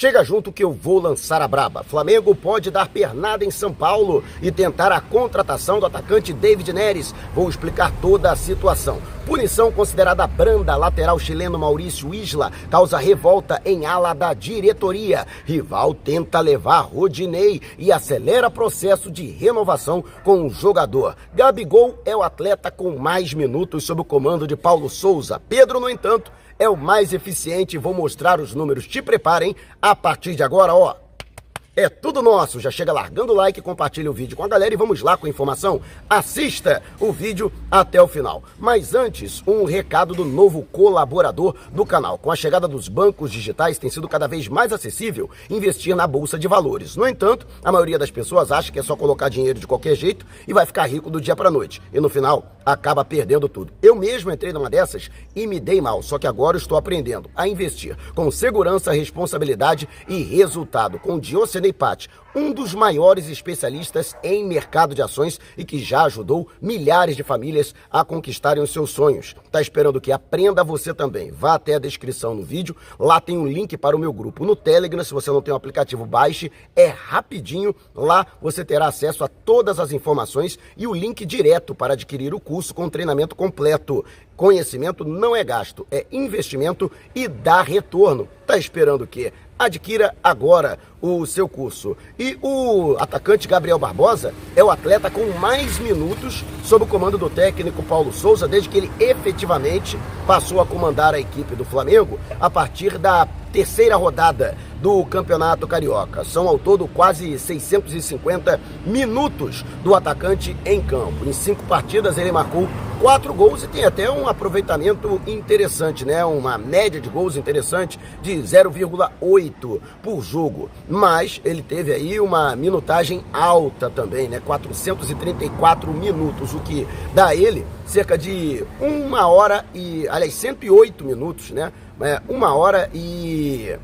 Chega junto que eu vou lançar a braba. Flamengo pode dar pernada em São Paulo e tentar a contratação do atacante David Neres. Vou explicar toda a situação. Punição considerada branda, lateral chileno Maurício Isla causa revolta em ala da diretoria. Rival tenta levar Rodinei e acelera processo de renovação com o jogador. Gabigol é o atleta com mais minutos sob o comando de Paulo Souza. Pedro, no entanto, é o mais eficiente. Vou mostrar os números. Te preparem. A partir de agora, ó. É tudo nosso. Já chega largando o like, compartilha o vídeo com a galera e vamos lá com a informação. Assista o vídeo até o final. Mas antes, um recado do novo colaborador do canal. Com a chegada dos bancos digitais, tem sido cada vez mais acessível investir na bolsa de valores. No entanto, a maioria das pessoas acha que é só colocar dinheiro de qualquer jeito e vai ficar rico do dia para noite. E no final, acaba perdendo tudo. Eu mesmo entrei numa dessas e me dei mal, só que agora estou aprendendo a investir com segurança, responsabilidade e resultado. Com Diocenei Patti, um dos maiores especialistas em mercado de ações e que já ajudou milhares de famílias a conquistarem os seus sonhos. Tá esperando que aprenda você também? Vá até a descrição no vídeo, lá tem um link para o meu grupo no Telegram, se você não tem o aplicativo, baixe, é rapidinho, lá você terá acesso a todas as informações e o link direto para adquirir o curso com treinamento completo. Conhecimento não é gasto, é investimento e dá retorno. Tá esperando o quê? Adquira agora o seu curso. E o atacante Gabriel Barbosa é o atleta com mais minutos sob o comando do técnico Paulo Souza, desde que ele efetivamente passou a comandar a equipe do Flamengo a partir da terceira rodada do Campeonato Carioca. São ao todo quase 650 minutos do atacante em campo. Em cinco partidas ele marcou quatro gols e tem até um aproveitamento interessante, né? Uma média de gols interessante de 0,8 por jogo. Mas ele teve aí uma minutagem alta também, né? 434 minutos, o que dá ele cerca de uma hora e, aliás, 108 minutos, né? É, uma hora e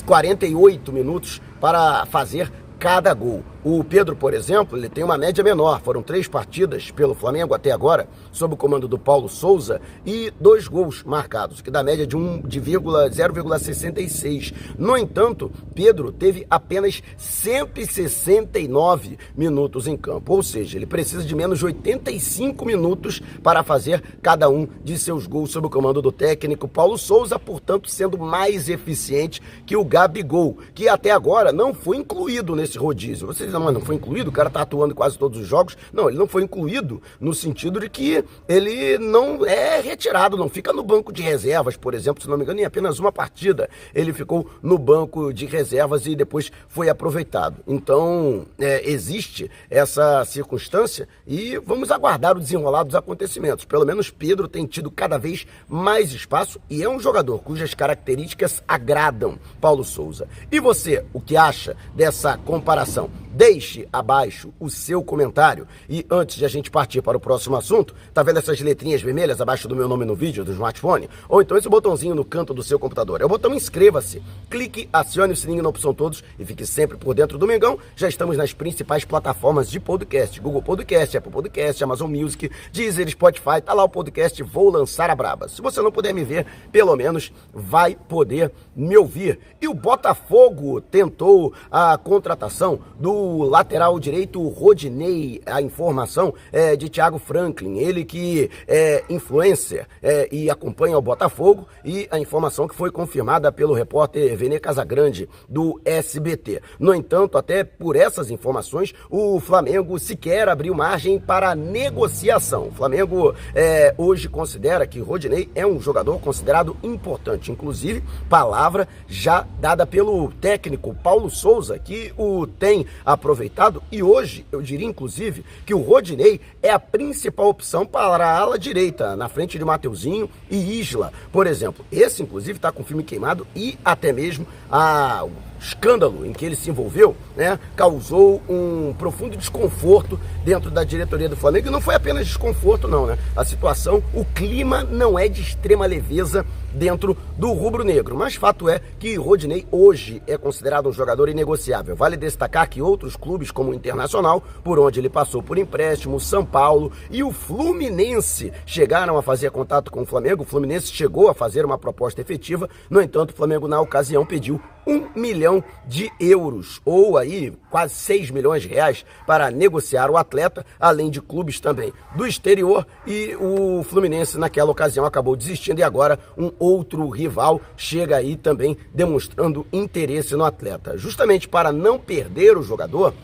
48 minutos para fazer cada gol. O Pedro, por exemplo, ele tem uma média menor. Foram três partidas pelo Flamengo até agora, sob o comando do Paulo Souza, e dois gols marcados, que dá média de, um, de 0,66. No entanto, Pedro teve apenas 169 minutos em campo, ou seja, ele precisa de menos de 85 minutos para fazer cada um de seus gols sob o comando do técnico Paulo Souza, portanto, sendo mais eficiente que o Gabigol, que até agora não foi incluído nesse rodízio. Vocês não, foi incluído, o cara tá atuando em quase todos os jogos. Não, ele não foi incluído no sentido de que ele não é retirado, não fica no banco de reservas, por exemplo, se não me engano, em apenas uma partida ele ficou no banco de reservas e depois foi aproveitado. Então, é, existe essa circunstância e vamos aguardar o desenrolar dos acontecimentos. Pelo menos Pedro tem tido cada vez mais espaço e é um jogador cujas características agradam Paulo Souza. E você, o que acha dessa comparação? Deixe abaixo o seu comentário. E antes de a gente partir para o próximo assunto, tá vendo essas letrinhas vermelhas abaixo do meu nome no vídeo do smartphone? Ou então esse botãozinho no canto do seu computador. É o botão inscreva-se. Clique, acione o sininho na opção todos e fique sempre por dentro do Mengão. Já estamos nas principais plataformas de podcast: Google Podcast, Apple Podcast, Amazon Music, Deezer, Spotify. Tá lá o podcast Vou Lançar a Braba. Se você não puder me ver, pelo menos vai poder me ouvir. E o Botafogo tentou a contratação do lateral direito Rodinei, a informação é de Thiago Franklin, ele que é influencer é, e acompanha o Botafogo, e a informação que foi confirmada pelo repórter Vene Casagrande do SBT. No entanto, até por essas informações, o Flamengo sequer abriu margem para negociação. O Flamengo é, hoje considera que Rodinei é um jogador considerado importante, inclusive palavra já dada pelo técnico Paulo Souza, que o tem aproveitado e hoje eu diria inclusive que o Rodinei é a principal opção para a ala direita, na frente de Mateuzinho e Isla, por exemplo. Esse inclusive está com o filme queimado e até mesmo a escândalo em que ele se envolveu, né, causou um profundo desconforto dentro da diretoria do Flamengo. E não foi apenas desconforto, não, né? A situação, o clima não é de extrema leveza dentro do rubro-negro. Mas fato é que Rodinei hoje é considerado um jogador inegociável. Vale destacar que outros clubes, como o Internacional, por onde ele passou por empréstimo, São Paulo e o Fluminense chegaram a fazer contato com o Flamengo. O Fluminense chegou a fazer uma proposta efetiva. No entanto, o Flamengo, na ocasião, pediu um milhão de euros, ou aí quase 6 milhões de reais, para negociar o atleta, além de clubes também do exterior. E o Fluminense, naquela ocasião, acabou desistindo e agora um outro rival chega aí também demonstrando interesse no atleta. Justamente para não perder o jogador,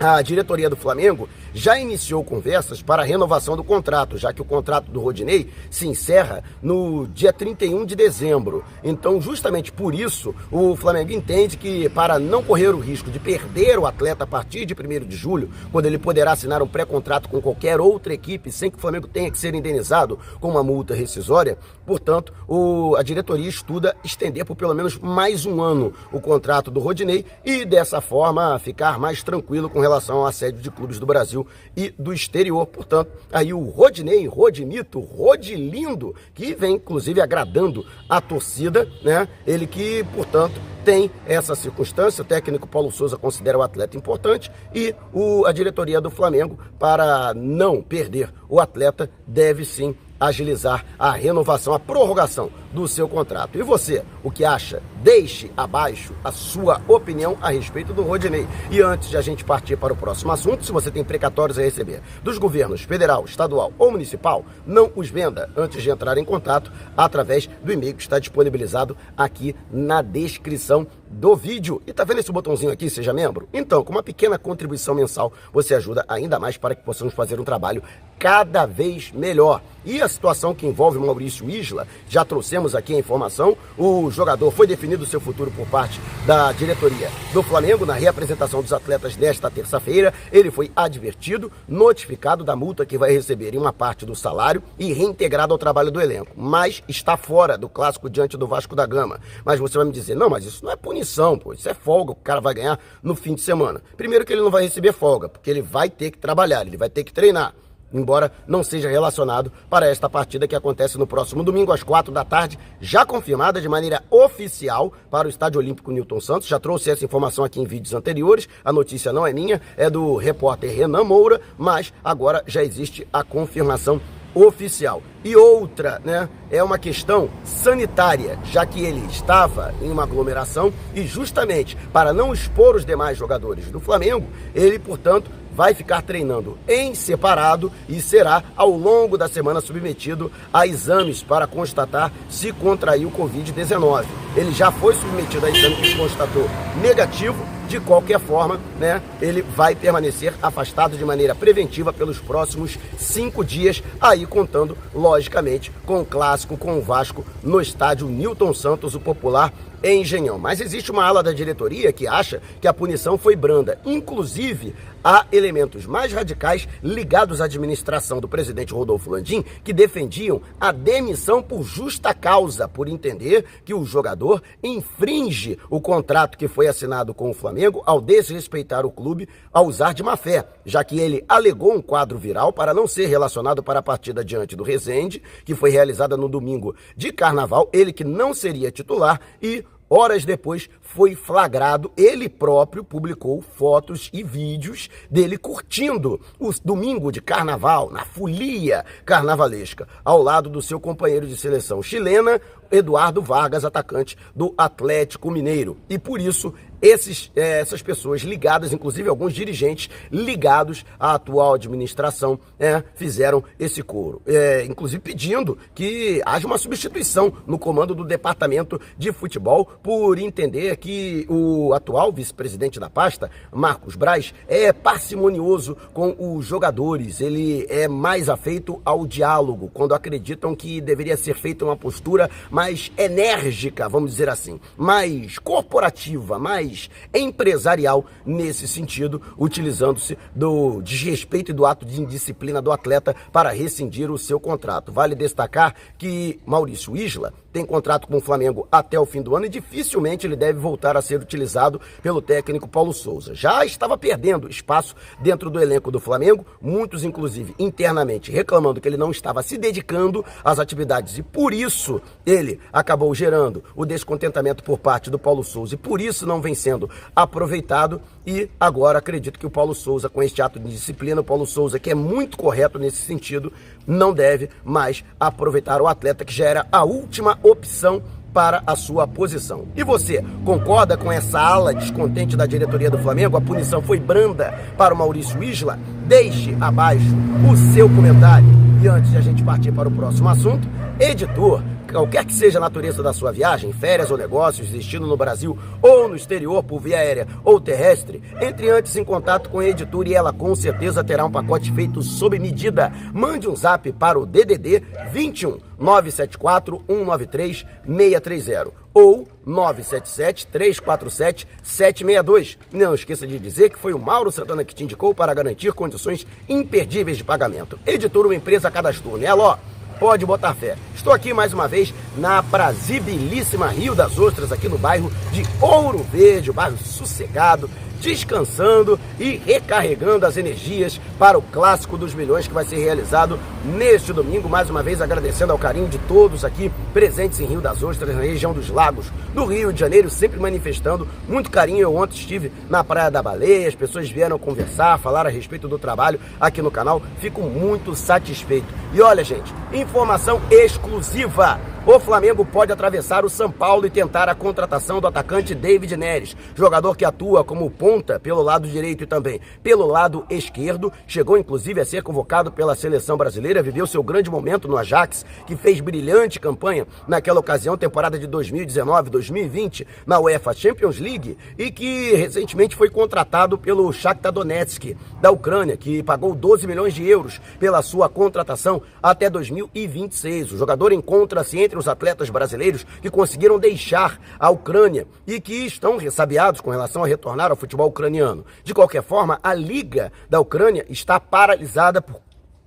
a diretoria do Flamengo já iniciou conversas para a renovação do contrato, já que o contrato do Rodinei se encerra no dia 31 de dezembro. Então, justamente por isso, o Flamengo entende que para não correr o risco de perder o atleta a partir de 1 de julho, quando ele poderá assinar um pré-contrato com qualquer outra equipe sem que o Flamengo tenha que ser indenizado com uma multa rescisória, portanto, o, a diretoria estuda estender por pelo menos mais um ano o contrato do Rodinei e dessa forma ficar mais tranquilo com relação ao assédio de clubes do Brasil e do exterior. Portanto, aí o Rodinei, Rodimito, Rodilindo, que vem inclusive agradando a torcida, né? Ele que, portanto, tem essa circunstância. O técnico Paulo Souza considera o atleta importante e o, a diretoria do Flamengo, para não perder o atleta, deve sim agilizar a renovação, a prorrogação do seu contrato. E você, o que acha? Deixe abaixo a sua opinião a respeito do Rodinei. E antes de a gente partir para o próximo assunto, se você tem precatórios a receber dos governos federal, estadual ou municipal, não os venda antes de entrar em contato através do e-mail que está disponibilizado aqui na descrição do vídeo. E tá vendo esse botãozinho aqui, seja membro? Então, com uma pequena contribuição mensal, você ajuda ainda mais para que possamos fazer um trabalho cada vez melhor. E a situação que envolve Maurício Isla, já trouxemos aqui a informação, o jogador foi definido seu futuro por parte da diretoria do Flamengo na reapresentação dos atletas nesta terça-feira. Ele foi advertido, notificado da multa que vai receber em uma parte do salário e reintegrado ao trabalho do elenco, mas está fora do clássico diante do Vasco da Gama. Mas você vai me dizer, não, mas isso não é punição, pô, isso é folga que o cara vai ganhar no fim de semana. Primeiro que ele não vai receber folga, porque ele vai ter que trabalhar, ele vai ter que treinar embora não seja relacionado para esta partida que acontece no próximo domingo às quatro da tarde, já confirmada de maneira oficial para o Estádio Olímpico Newton Santos. Já trouxe essa informação aqui em vídeos anteriores. A notícia não é minha, é do repórter Renan Moura, mas agora já existe a confirmação oficial. E outra, né, é uma questão sanitária, já que ele estava em uma aglomeração e justamente para não expor os demais jogadores do Flamengo, ele, portanto, vai ficar treinando em separado e será, ao longo da semana, submetido a exames para constatar se contraiu o Covid-19. Ele já foi submetido a exame que constatou negativo de qualquer forma, né, ele vai permanecer afastado de maneira preventiva pelos próximos cinco dias, aí contando, logicamente, com o clássico com o Vasco no estádio Newton Santos, o popular Engenhão. Mas existe uma ala da diretoria que acha que a punição foi branda. Inclusive, há elementos mais radicais ligados à administração do presidente Rodolfo Landim que defendiam a demissão por justa causa, por entender que o jogador infringe o contrato que foi assinado com o Flamengo ao desrespeitar o clube ao usar de má fé, já que ele alegou um quadro viral para não ser relacionado para a partida diante do Resende, que foi realizada no domingo de carnaval, ele que não seria titular e Horas depois foi flagrado, ele próprio publicou fotos e vídeos dele curtindo o domingo de carnaval, na folia carnavalesca, ao lado do seu companheiro de seleção chilena, Eduardo Vargas, atacante do Atlético Mineiro. E por isso esses, é, essas pessoas ligadas, inclusive alguns dirigentes ligados à atual administração, é, fizeram esse coro. É, inclusive pedindo que haja uma substituição no comando do departamento de futebol por entender que o atual vice-presidente da pasta, Marcos Braz, é parcimonioso com os jogadores. Ele é mais afeito ao diálogo, quando acreditam que deveria ser feita uma postura mais enérgica, vamos dizer assim, mais corporativa, mais empresarial nesse sentido, utilizando-se do desrespeito e do ato de indisciplina do atleta para rescindir o seu contrato. Vale destacar que Maurício Isla tem contrato com o Flamengo até o fim do ano e dificilmente ele deve voltar a ser utilizado pelo técnico Paulo Souza. Já estava perdendo espaço dentro do elenco do Flamengo, muitos inclusive internamente reclamando que ele não estava se dedicando às atividades e por isso ele acabou gerando o descontentamento por parte do Paulo Souza e por isso não vem sendo aproveitado e agora acredito que o Paulo Souza, com este ato de disciplina, o Paulo Souza, que é muito correto nesse sentido, não deve mais aproveitar o atleta que já era a última opção para a sua posição. E você, concorda com essa ala descontente da diretoria do Flamengo? A punição foi branda para o Maurício Isla? Deixe abaixo o seu comentário. E antes de a gente partir para o próximo assunto, editor, qualquer que seja a natureza da sua viagem, férias ou negócios, destino no Brasil ou no exterior por via aérea ou terrestre, entre antes em contato com a editora e ela com certeza terá um pacote feito sob medida. Mande um zap para o DDD 21 974 193 630 ou 977 347 762. Não esqueça de dizer que foi o Mauro Santana que te indicou para garantir condições imperdíveis de pagamento. Editor, uma empresa cadastrou nela, ó pode botar fé. Estou aqui mais uma vez na prazibilíssima Rio das Ostras, aqui no bairro de Ouro Verde, um bairro sossegado, descansando e recarregando as energias para o Clássico dos Milhões que vai ser realizado neste domingo. Mais uma vez agradecendo ao carinho de todos aqui presentes em Rio das Ostras, na região dos Lagos, do Rio de Janeiro, sempre manifestando muito carinho. Eu ontem estive na Praia da Baleia, as pessoas vieram conversar, falar a respeito do trabalho aqui no canal. Fico muito satisfeito. E olha, gente, informação exclusiva. O Flamengo pode atravessar o São Paulo e tentar a contratação do atacante David Neres, jogador que atua como ponta pelo lado direito e também pelo lado esquerdo. Chegou inclusive a ser convocado pela seleção brasileira, viveu seu grande momento no Ajax, que fez brilhante campanha naquela ocasião, temporada de 2019-2020, na UEFA Champions League, e que recentemente foi contratado pelo Shakhtar Donetsk da Ucrânia, que pagou 12 milhões de euros pela sua contratação até 2026. O jogador encontra-se entre os atletas brasileiros que conseguiram deixar a Ucrânia e que estão ressabiados com relação a retornar ao futebol ucraniano. De qualquer forma, a Liga da Ucrânia está paralisada por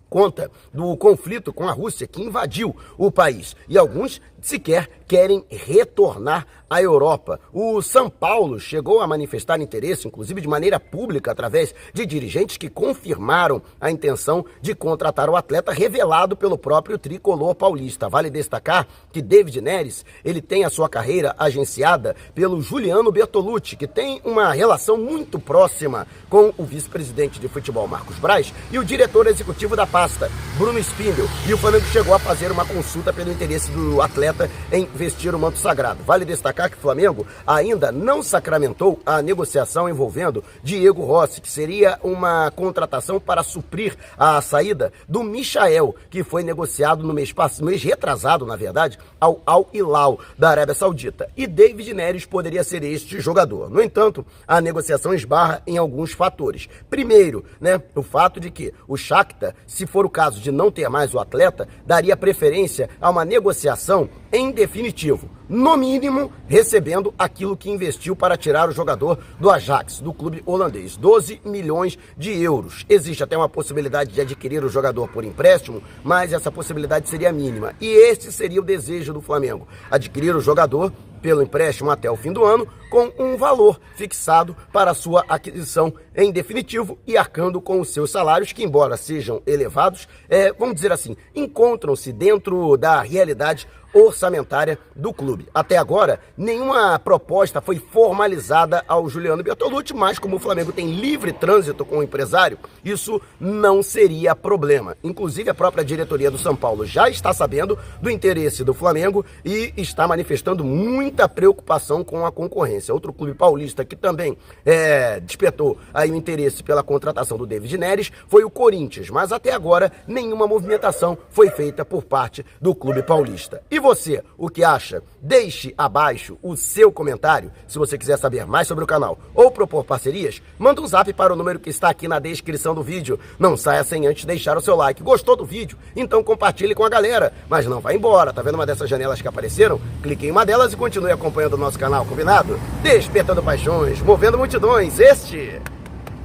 conta do conflito com a Rússia que invadiu o país. E alguns sequer querem retornar à Europa. O São Paulo chegou a manifestar interesse, inclusive de maneira pública, através de dirigentes que confirmaram a intenção de contratar o atleta, revelado pelo próprio tricolor paulista. Vale destacar que David Neres ele tem a sua carreira agenciada pelo Juliano Bertolucci, que tem uma relação muito próxima com o vice-presidente de futebol Marcos Braz e o diretor executivo da pasta, Bruno Spindel. E o Flamengo chegou a fazer uma consulta pelo interesse do atleta em vestir o manto sagrado. Vale destacar que o Flamengo ainda não sacramentou a negociação envolvendo Diego Rossi, que seria uma contratação para suprir a saída do Michael, que foi negociado no mês, no mês retrasado, na verdade, ao Al Hilal da Arábia Saudita. E David Neres poderia ser este jogador. No entanto, a negociação esbarra em alguns fatores. Primeiro, né, o fato de que o Shakhtar, se for o caso de não ter mais o atleta, daria preferência a uma negociação em definitivo, no mínimo recebendo aquilo que investiu para tirar o jogador do Ajax, do clube holandês, 12 milhões de euros. Existe até uma possibilidade de adquirir o jogador por empréstimo, mas essa possibilidade seria mínima. E este seria o desejo do Flamengo: adquirir o jogador pelo empréstimo até o fim do ano, com um valor fixado para sua aquisição em definitivo e arcando com os seus salários, que, embora sejam elevados, é, vamos dizer assim, encontram-se dentro da realidade orçamentária do clube. Até agora, nenhuma proposta foi formalizada ao Juliano Bertolucci, mas como o Flamengo tem livre trânsito com o empresário, isso não seria problema. Inclusive, a própria diretoria do São Paulo já está sabendo do interesse do Flamengo e está manifestando muita preocupação com a concorrência. Outro clube paulista que também é, despertou aí o interesse pela contratação do David Neres foi o Corinthians, mas até agora nenhuma movimentação foi feita por parte do clube paulista. E você, o que acha? Deixe abaixo o seu comentário. Se você quiser saber mais sobre o canal ou propor parcerias, manda um zap para o número que está aqui na descrição do vídeo. Não saia sem antes deixar o seu like. Gostou do vídeo? Então compartilhe com a galera. Mas não vá embora. Tá vendo uma dessas janelas que apareceram? Clique em uma delas e continue acompanhando o nosso canal, combinado? Despertando paixões, movendo multidões. Este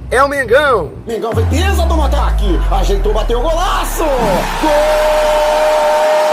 é o Mengão. Mengão foi pesa do ataque. Ajeitou, bateu o golaço. Gol!